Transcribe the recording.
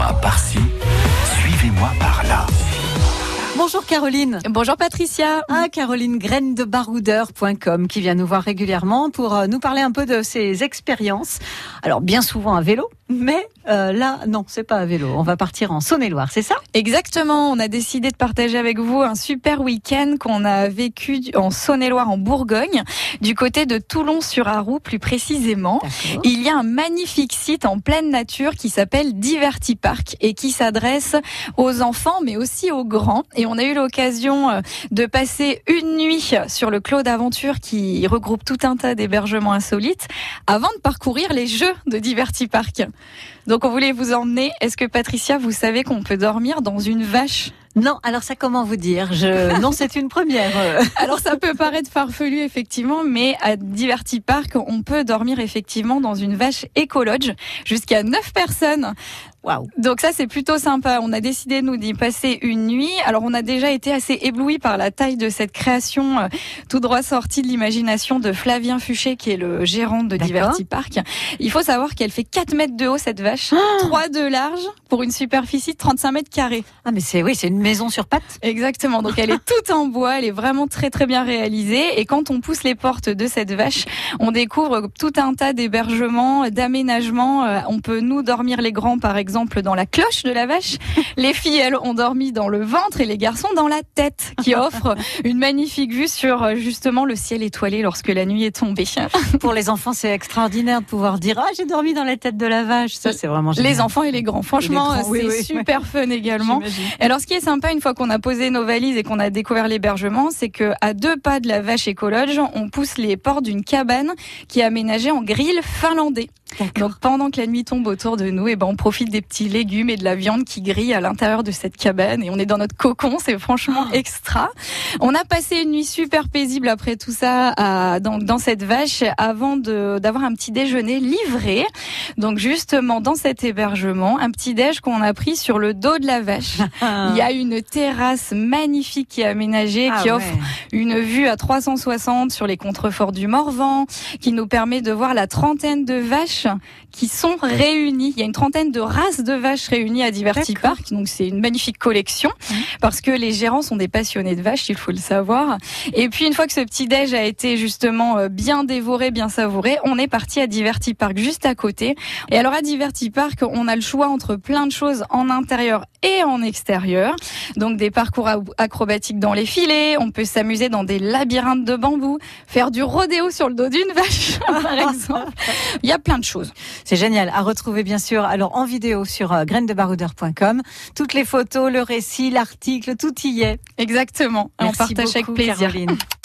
Suivez-moi par-ci, suivez-moi par-là. Bonjour Caroline. Bonjour Patricia. Ah, Caroline Graine de baroudeur.com qui vient nous voir régulièrement pour euh, nous parler un peu de ses expériences. Alors bien souvent à vélo, mais euh, là non, c'est pas à vélo. On va partir en Saône-et-Loire, c'est ça? Exactement. On a décidé de partager avec vous un super week-end qu'on a vécu en Saône-et-Loire, en Bourgogne, du côté de Toulon-sur-Arroux plus précisément. Il y a un magnifique site en pleine nature qui s'appelle Diverti Park et qui s'adresse aux enfants mais aussi aux grands. Et on a eu l'occasion euh, de passer une nuit sur le Clos d'Aventure qui regroupe tout un tas d'hébergements insolites avant de parcourir les jeux de Diverti Park. Donc on voulait vous emmener. Est-ce que Patricia, vous savez qu'on peut dormir dans une vache? Non, alors ça comment vous dire? Je non, c'est une première. alors ça peut paraître farfelu effectivement, mais à Diverti Park, on peut dormir effectivement dans une vache écologe jusqu'à 9 personnes. Waouh. Donc ça c'est plutôt sympa. On a décidé nous d'y passer une nuit. Alors on a déjà été assez ébloui par la taille de cette création euh, tout droit sortie de l'imagination de Flavien Fuchet qui est le gérant de Diverti Park. Il faut savoir qu'elle fait 4 mètres de haut cette vache, 3 de large pour une superficie de 35 mètres carrés. Ah mais c'est oui, c'est une maison sur pattes. Exactement. Donc elle est toute en bois, elle est vraiment très très bien réalisée et quand on pousse les portes de cette vache, on découvre tout un tas d'hébergements, d'aménagements, Euh, on peut nous dormir les grands par exemple dans la cloche de la vache. Les filles elles ont dormi dans le ventre et les garçons dans la tête qui offre une magnifique vue sur euh, justement le ciel étoilé lorsque la nuit est tombée. Pour les enfants, c'est extraordinaire de pouvoir dire ah j'ai dormi dans la tête de la vache. Ça c'est vraiment génial. Les enfants et les grands. Franchement, oui, c'est oui, super fun également. Alors, ce qui est une fois qu'on a posé nos valises et qu'on a découvert l'hébergement, c'est que à deux pas de la vache écologe, on pousse les portes d'une cabane qui est aménagée en grill finlandais. Donc, pendant que la nuit tombe autour de nous, et ben, on profite des petits légumes et de la viande qui grille à l'intérieur de cette cabane et on est dans notre cocon. C'est franchement extra. On a passé une nuit super paisible après tout ça à, dans, dans cette vache avant d'avoir un petit déjeuner livré. Donc, justement, dans cet hébergement, un petit déj qu'on a pris sur le dos de la vache. Il y a une terrasse magnifique qui est aménagée, Ah qui ouais. offre une vue à 360 sur les contreforts du Morvan, qui nous permet de voir la trentaine de vaches qui sont réunies. Il y a une trentaine de races de vaches réunies à Diverti. Park, donc c'est une magnifique collection, parce que les gérants sont des passionnés de vaches, il faut le savoir. Et puis une fois que ce petit déj a été justement euh, bien dévoré, bien savouré, on est parti à Diverti Park juste à côté. Et alors à Diverti Park, on a le choix entre plein de choses en intérieur et en extérieur. Donc des parcours acrobatiques dans les filets, on peut s'amuser dans des labyrinthes de bambou, faire du rodéo sur le dos d'une vache, par exemple. Il y a plein de choses. C'est génial. À retrouver bien sûr alors en vidéo sur euh, grainedebaroudeur.com. Toutes les photos, le récit, l'article, tout y est. Exactement. on partage avec plaisir. Caroline.